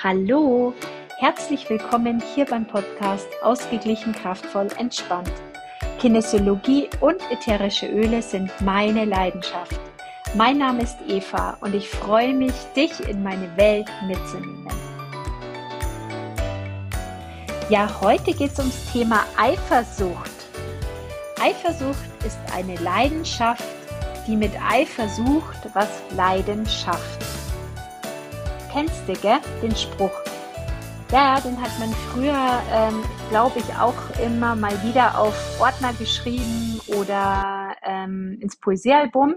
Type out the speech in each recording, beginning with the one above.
Hallo, herzlich willkommen hier beim Podcast Ausgeglichen, kraftvoll, entspannt. Kinesiologie und ätherische Öle sind meine Leidenschaft. Mein Name ist Eva und ich freue mich, dich in meine Welt mitzunehmen. Ja, heute geht es ums Thema Eifersucht. Eifersucht ist eine Leidenschaft, die mit Eifer sucht, was Leiden schafft kennst du, gell? Den Spruch. Ja, den hat man früher, ähm, glaube ich, auch immer mal wieder auf Ordner geschrieben oder ähm, ins Poesiealbum.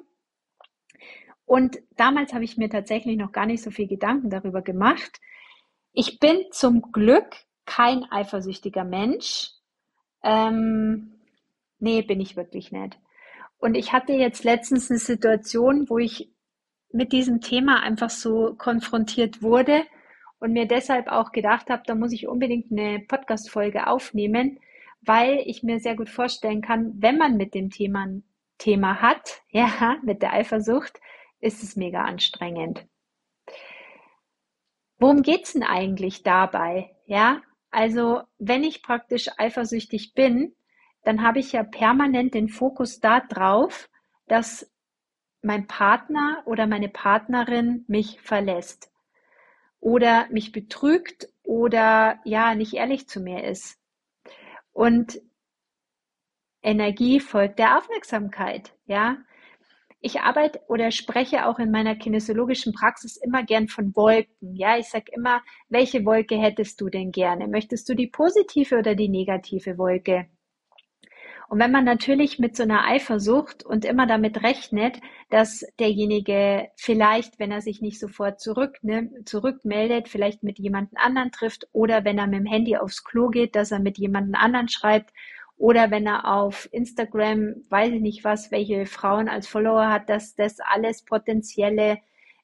Und damals habe ich mir tatsächlich noch gar nicht so viel Gedanken darüber gemacht. Ich bin zum Glück kein eifersüchtiger Mensch. Ähm, nee, bin ich wirklich nicht. Und ich hatte jetzt letztens eine Situation, wo ich mit diesem Thema einfach so konfrontiert wurde und mir deshalb auch gedacht habe, da muss ich unbedingt eine Podcast-Folge aufnehmen, weil ich mir sehr gut vorstellen kann, wenn man mit dem Thema ein Thema hat, ja, mit der Eifersucht, ist es mega anstrengend. Worum geht's denn eigentlich dabei? Ja, also wenn ich praktisch eifersüchtig bin, dann habe ich ja permanent den Fokus da drauf, dass mein Partner oder meine Partnerin mich verlässt oder mich betrügt oder ja, nicht ehrlich zu mir ist. Und Energie folgt der Aufmerksamkeit, ja. Ich arbeite oder spreche auch in meiner kinesiologischen Praxis immer gern von Wolken. Ja, ich sage immer, welche Wolke hättest du denn gerne? Möchtest du die positive oder die negative Wolke? Und wenn man natürlich mit so einer Eifersucht und immer damit rechnet, dass derjenige vielleicht, wenn er sich nicht sofort zurücknimmt, zurückmeldet, vielleicht mit jemandem anderen trifft oder wenn er mit dem Handy aufs Klo geht, dass er mit jemandem anderen schreibt oder wenn er auf Instagram, weiß ich nicht was, welche Frauen als Follower hat, dass das alles potenzielle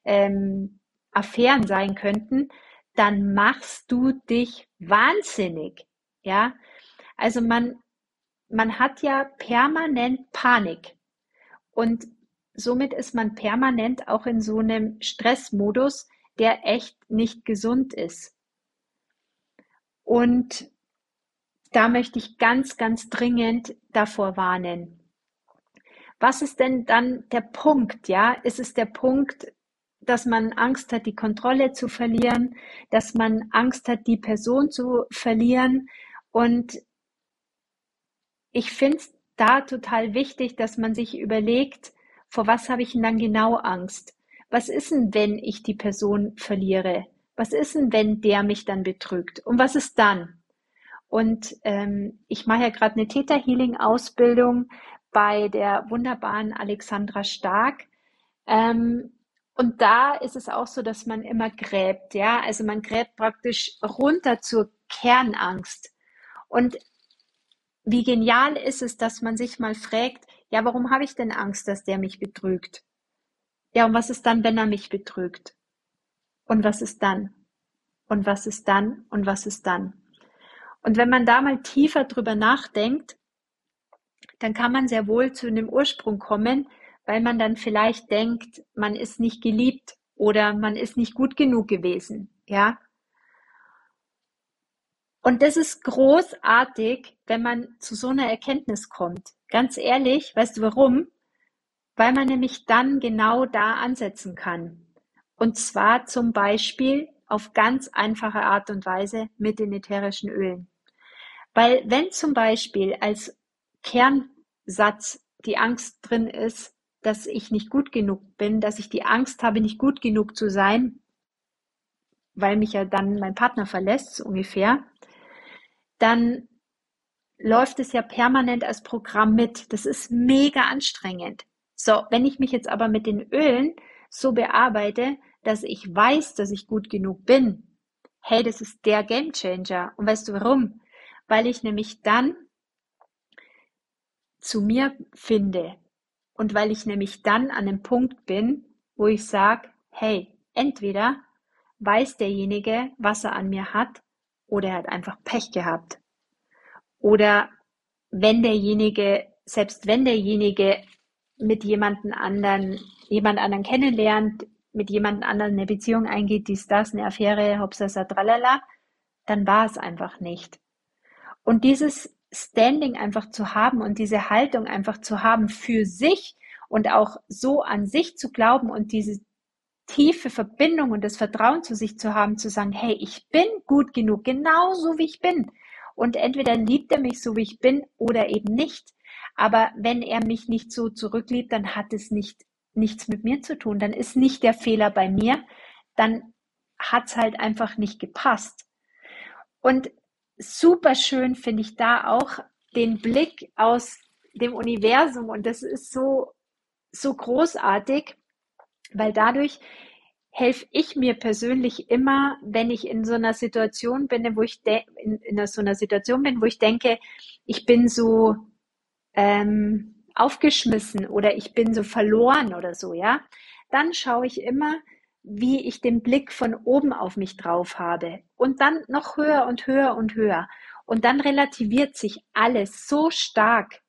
ähm, Affären sein könnten, dann machst du dich wahnsinnig. Ja, also man man hat ja permanent Panik und somit ist man permanent auch in so einem Stressmodus, der echt nicht gesund ist. Und da möchte ich ganz, ganz dringend davor warnen. Was ist denn dann der Punkt? Ja, ist es der Punkt, dass man Angst hat, die Kontrolle zu verlieren, dass man Angst hat, die Person zu verlieren? Und ich finde es da total wichtig, dass man sich überlegt, vor was habe ich denn dann genau Angst? Was ist denn, wenn ich die Person verliere? Was ist denn, wenn der mich dann betrügt? Und was ist dann? Und ähm, ich mache ja gerade eine Theta Healing Ausbildung bei der wunderbaren Alexandra Stark. Ähm, und da ist es auch so, dass man immer gräbt, ja. Also man gräbt praktisch runter zur Kernangst. Und wie genial ist es, dass man sich mal fragt, ja, warum habe ich denn Angst, dass der mich betrügt? Ja, und was ist dann, wenn er mich betrügt? Und was ist dann? Und was ist dann? Und was ist dann? Und wenn man da mal tiefer drüber nachdenkt, dann kann man sehr wohl zu einem Ursprung kommen, weil man dann vielleicht denkt, man ist nicht geliebt oder man ist nicht gut genug gewesen, ja? Und das ist großartig, wenn man zu so einer Erkenntnis kommt. Ganz ehrlich, weißt du warum? Weil man nämlich dann genau da ansetzen kann. Und zwar zum Beispiel auf ganz einfache Art und Weise mit den ätherischen Ölen. Weil wenn zum Beispiel als Kernsatz die Angst drin ist, dass ich nicht gut genug bin, dass ich die Angst habe, nicht gut genug zu sein, weil mich ja dann mein Partner verlässt, so ungefähr, dann läuft es ja permanent als Programm mit. Das ist mega anstrengend. So, wenn ich mich jetzt aber mit den Ölen so bearbeite, dass ich weiß, dass ich gut genug bin, hey, das ist der Game Changer. Und weißt du warum? Weil ich nämlich dann zu mir finde und weil ich nämlich dann an dem Punkt bin, wo ich sage, hey, entweder weiß derjenige, was er an mir hat, oder er hat einfach Pech gehabt. Oder wenn derjenige, selbst wenn derjenige mit jemanden anderen, jemand anderen kennenlernt, mit jemand anderem eine Beziehung eingeht, dies, das, eine Affäre, Hauptsache tralala, dann war es einfach nicht. Und dieses Standing einfach zu haben und diese Haltung einfach zu haben für sich und auch so an sich zu glauben und diese tiefe Verbindung und das Vertrauen zu sich zu haben, zu sagen, hey, ich bin gut genug, genau so wie ich bin. Und entweder liebt er mich so, wie ich bin, oder eben nicht. Aber wenn er mich nicht so zurückliebt, dann hat es nicht, nichts mit mir zu tun. Dann ist nicht der Fehler bei mir. Dann hat es halt einfach nicht gepasst. Und super schön finde ich da auch den Blick aus dem Universum. Und das ist so, so großartig, weil dadurch helfe ich mir persönlich immer, wenn ich in so einer Situation bin, wo ich in, in so einer Situation bin, wo ich denke, ich bin so ähm, aufgeschmissen oder ich bin so verloren oder so, ja, dann schaue ich immer, wie ich den Blick von oben auf mich drauf habe und dann noch höher und höher und höher und dann relativiert sich alles so stark.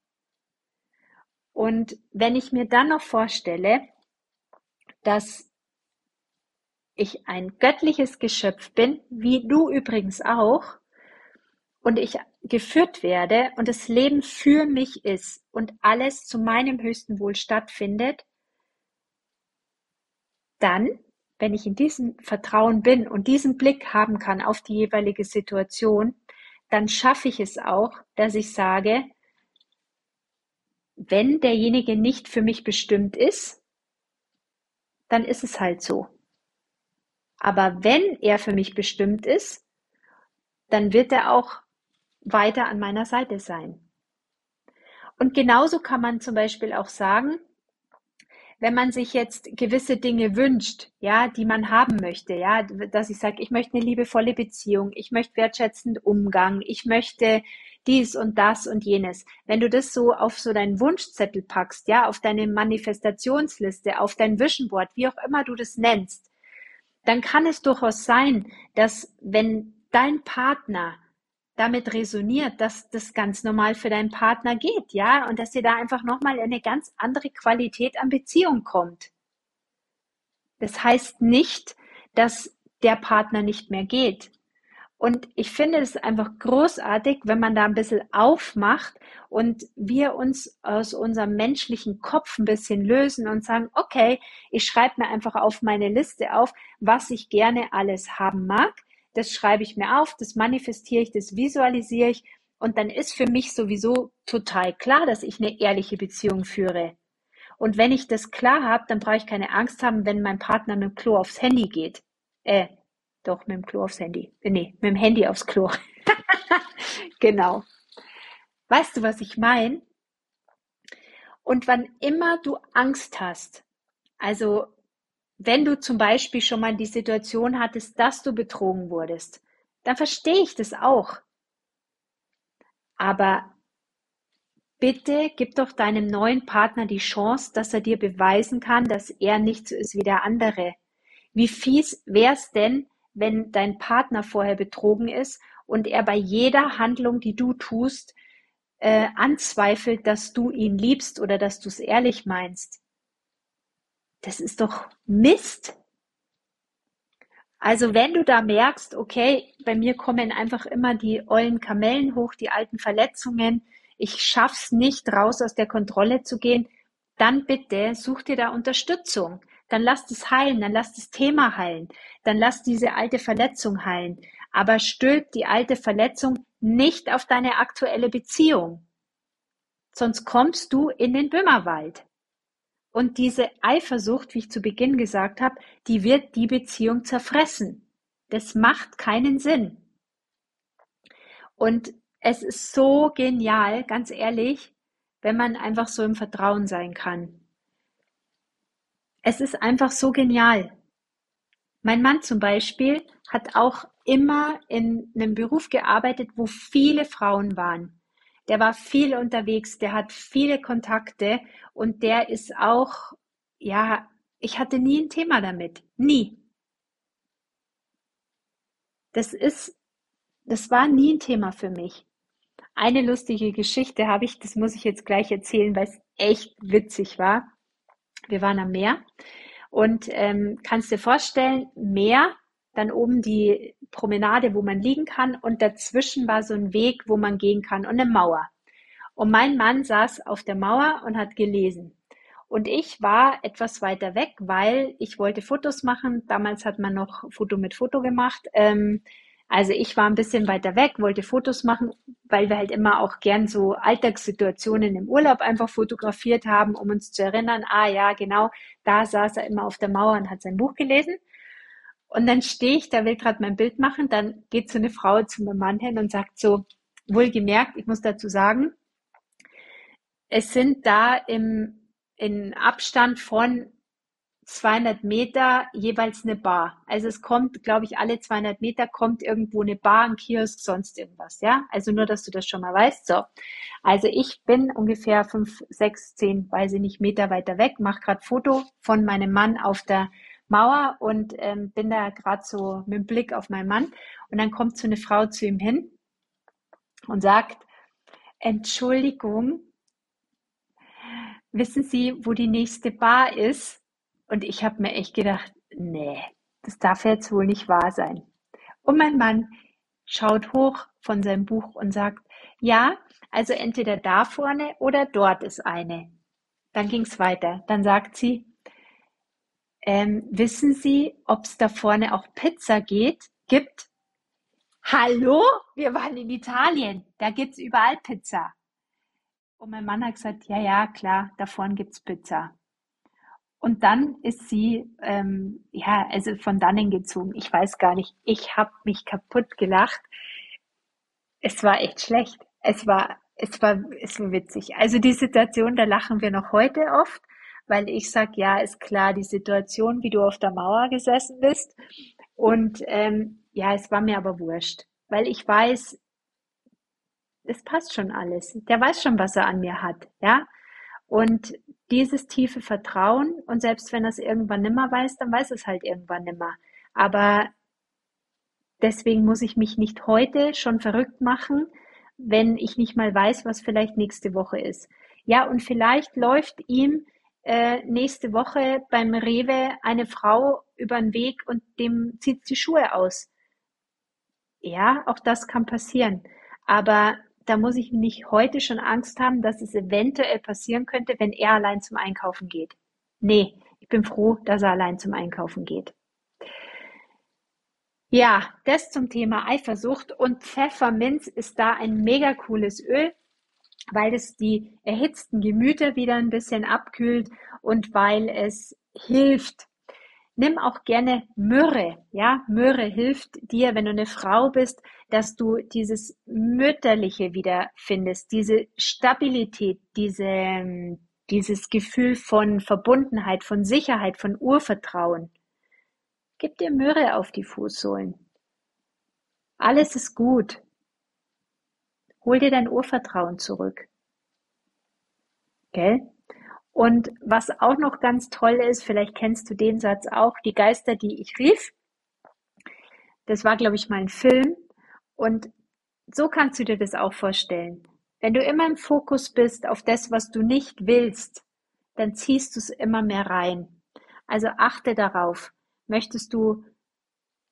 Und wenn ich mir dann noch vorstelle, dass ich ein göttliches Geschöpf bin, wie du übrigens auch, und ich geführt werde und das Leben für mich ist und alles zu meinem höchsten Wohl stattfindet, dann, wenn ich in diesem Vertrauen bin und diesen Blick haben kann auf die jeweilige Situation, dann schaffe ich es auch, dass ich sage, wenn derjenige nicht für mich bestimmt ist, dann ist es halt so. Aber wenn er für mich bestimmt ist, dann wird er auch weiter an meiner Seite sein. Und genauso kann man zum Beispiel auch sagen, wenn man sich jetzt gewisse Dinge wünscht, ja, die man haben möchte, ja, dass ich sage, ich möchte eine liebevolle Beziehung, ich möchte wertschätzend Umgang, ich möchte dies und das und jenes. Wenn du das so auf so deinen Wunschzettel packst, ja, auf deine Manifestationsliste, auf dein Vision Board, wie auch immer du das nennst, dann kann es durchaus sein, dass wenn dein Partner damit resoniert, dass das ganz normal für deinen Partner geht, ja, und dass ihr da einfach nochmal eine ganz andere Qualität an Beziehung kommt. Das heißt nicht, dass der Partner nicht mehr geht. Und ich finde es einfach großartig, wenn man da ein bisschen aufmacht und wir uns aus unserem menschlichen Kopf ein bisschen lösen und sagen, okay, ich schreibe mir einfach auf meine Liste auf, was ich gerne alles haben mag. Das schreibe ich mir auf, das manifestiere ich, das visualisiere ich. Und dann ist für mich sowieso total klar, dass ich eine ehrliche Beziehung führe. Und wenn ich das klar habe, dann brauche ich keine Angst haben, wenn mein Partner mit dem Klo aufs Handy geht. Äh, doch, mit dem Klo aufs Handy. Äh, nee, mit dem Handy aufs Klo. genau. Weißt du, was ich meine? Und wann immer du Angst hast, also wenn du zum Beispiel schon mal die Situation hattest, dass du betrogen wurdest, dann verstehe ich das auch. Aber bitte gib doch deinem neuen Partner die Chance, dass er dir beweisen kann, dass er nicht so ist wie der andere. Wie fies wäre es denn, wenn dein Partner vorher betrogen ist und er bei jeder Handlung, die du tust, äh, anzweifelt, dass du ihn liebst oder dass du es ehrlich meinst. Das ist doch Mist. Also wenn du da merkst, okay, bei mir kommen einfach immer die ollen Kamellen hoch, die alten Verletzungen, ich schaff's nicht raus aus der Kontrolle zu gehen, dann bitte such dir da Unterstützung dann lass es heilen, dann lass das Thema heilen, dann lass diese alte Verletzung heilen. Aber stülp die alte Verletzung nicht auf deine aktuelle Beziehung. Sonst kommst du in den Böhmerwald. Und diese Eifersucht, wie ich zu Beginn gesagt habe, die wird die Beziehung zerfressen. Das macht keinen Sinn. Und es ist so genial, ganz ehrlich, wenn man einfach so im Vertrauen sein kann. Es ist einfach so genial. Mein Mann zum Beispiel hat auch immer in einem Beruf gearbeitet, wo viele Frauen waren. Der war viel unterwegs, der hat viele Kontakte und der ist auch, ja, ich hatte nie ein Thema damit. Nie. Das ist, das war nie ein Thema für mich. Eine lustige Geschichte habe ich, das muss ich jetzt gleich erzählen, weil es echt witzig war. Wir waren am Meer Und ähm, kannst dir vorstellen, Meer, dann oben die Promenade, wo man liegen kann und dazwischen war so ein Weg, wo man gehen kann und eine Mauer. Und mein Mann saß auf der Mauer und hat gelesen. Und ich war etwas weiter weg, weil ich wollte Fotos machen. Damals hat man noch Foto mit Foto gemacht. Ähm, also ich war ein bisschen weiter weg, wollte Fotos machen, weil wir halt immer auch gern so Alltagssituationen im Urlaub einfach fotografiert haben, um uns zu erinnern, ah ja, genau, da saß er immer auf der Mauer und hat sein Buch gelesen. Und dann stehe ich, da will gerade mein Bild machen, dann geht so eine Frau zu meinem Mann hin und sagt so, wohlgemerkt, ich muss dazu sagen, es sind da im, in Abstand von 200 Meter jeweils eine Bar. Also es kommt, glaube ich, alle 200 Meter kommt irgendwo eine Bar, ein Kiosk, sonst irgendwas, ja? Also nur, dass du das schon mal weißt. So. Also ich bin ungefähr fünf, sechs, zehn, weiß ich nicht, Meter weiter weg, mache gerade Foto von meinem Mann auf der Mauer und ähm, bin da gerade so mit dem Blick auf meinen Mann. Und dann kommt so eine Frau zu ihm hin und sagt, Entschuldigung, wissen Sie, wo die nächste Bar ist? Und ich habe mir echt gedacht, nee, das darf jetzt wohl nicht wahr sein. Und mein Mann schaut hoch von seinem Buch und sagt, ja, also entweder da vorne oder dort ist eine. Dann ging es weiter. Dann sagt sie, ähm, wissen Sie, ob es da vorne auch Pizza geht, gibt? Hallo? Wir waren in Italien. Da gibt es überall Pizza. Und mein Mann hat gesagt, ja, ja, klar, da vorne gibt es Pizza. Und dann ist sie, ähm, ja, also von dannen gezogen. Ich weiß gar nicht. Ich habe mich kaputt gelacht. Es war echt schlecht. Es war, es war, es war witzig. Also die Situation, da lachen wir noch heute oft, weil ich sag, ja, ist klar, die Situation, wie du auf der Mauer gesessen bist. Und ähm, ja, es war mir aber wurscht, weil ich weiß, es passt schon alles. Der weiß schon, was er an mir hat, ja. Und dieses tiefe Vertrauen und selbst wenn er es irgendwann nimmer weiß, dann weiß es halt irgendwann nimmer. Aber deswegen muss ich mich nicht heute schon verrückt machen, wenn ich nicht mal weiß, was vielleicht nächste Woche ist. Ja, und vielleicht läuft ihm äh, nächste Woche beim Rewe eine Frau über den Weg und dem zieht die Schuhe aus. Ja, auch das kann passieren. Aber da muss ich nicht heute schon Angst haben, dass es eventuell passieren könnte, wenn er allein zum Einkaufen geht. Nee, ich bin froh, dass er allein zum Einkaufen geht. Ja, das zum Thema Eifersucht und Pfefferminz ist da ein mega cooles Öl, weil es die erhitzten Gemüter wieder ein bisschen abkühlt und weil es hilft, Nimm auch gerne Myrrhe. Ja, Myrrhe hilft dir, wenn du eine Frau bist, dass du dieses Mütterliche wiederfindest, diese Stabilität, diese, dieses Gefühl von Verbundenheit, von Sicherheit, von Urvertrauen. Gib dir Myrrhe auf die Fußsohlen. Alles ist gut. Hol dir dein Urvertrauen zurück. Gell? Und was auch noch ganz toll ist, vielleicht kennst du den Satz auch, die Geister, die ich rief. Das war, glaube ich, mal ein Film. Und so kannst du dir das auch vorstellen. Wenn du immer im Fokus bist auf das, was du nicht willst, dann ziehst du es immer mehr rein. Also achte darauf. Möchtest du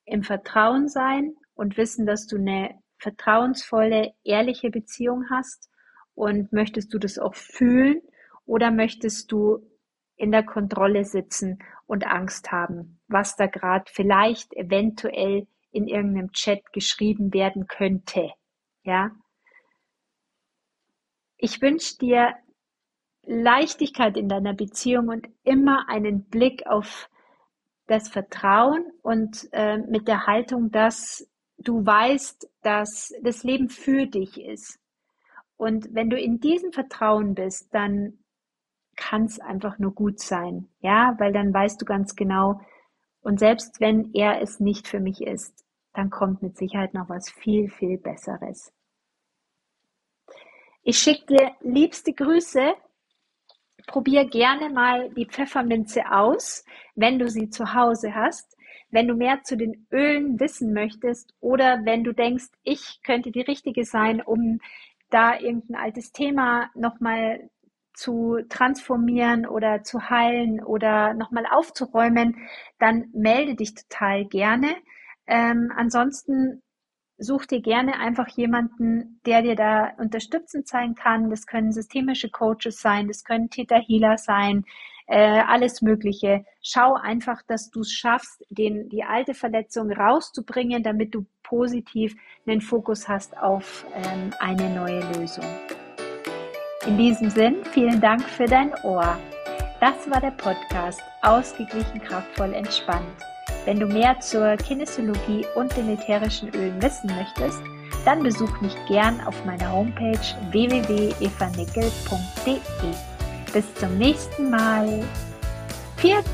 im Vertrauen sein und wissen, dass du eine vertrauensvolle, ehrliche Beziehung hast? Und möchtest du das auch fühlen? Oder möchtest du in der Kontrolle sitzen und Angst haben, was da gerade vielleicht eventuell in irgendeinem Chat geschrieben werden könnte? Ja. Ich wünsche dir Leichtigkeit in deiner Beziehung und immer einen Blick auf das Vertrauen und äh, mit der Haltung, dass du weißt, dass das Leben für dich ist. Und wenn du in diesem Vertrauen bist, dann kann es einfach nur gut sein. Ja, weil dann weißt du ganz genau, und selbst wenn er es nicht für mich ist, dann kommt mit Sicherheit noch was viel, viel Besseres. Ich schicke dir liebste Grüße. Probier gerne mal die Pfefferminze aus, wenn du sie zu Hause hast. Wenn du mehr zu den Ölen wissen möchtest oder wenn du denkst, ich könnte die richtige sein, um da irgendein altes Thema nochmal zu transformieren oder zu heilen oder nochmal aufzuräumen, dann melde dich total gerne. Ähm, ansonsten such dir gerne einfach jemanden, der dir da unterstützend sein kann. Das können systemische Coaches sein, das können Theta Healer sein, äh, alles Mögliche. Schau einfach, dass du es schaffst, den, die alte Verletzung rauszubringen, damit du positiv einen Fokus hast auf ähm, eine neue Lösung. In diesem Sinn, vielen Dank für dein Ohr. Das war der Podcast Ausgeglichen, kraftvoll, entspannt. Wenn du mehr zur Kinesiologie und den ätherischen Ölen wissen möchtest, dann besuch mich gern auf meiner Homepage www.evanickel.de. Bis zum nächsten Mal. Pfiat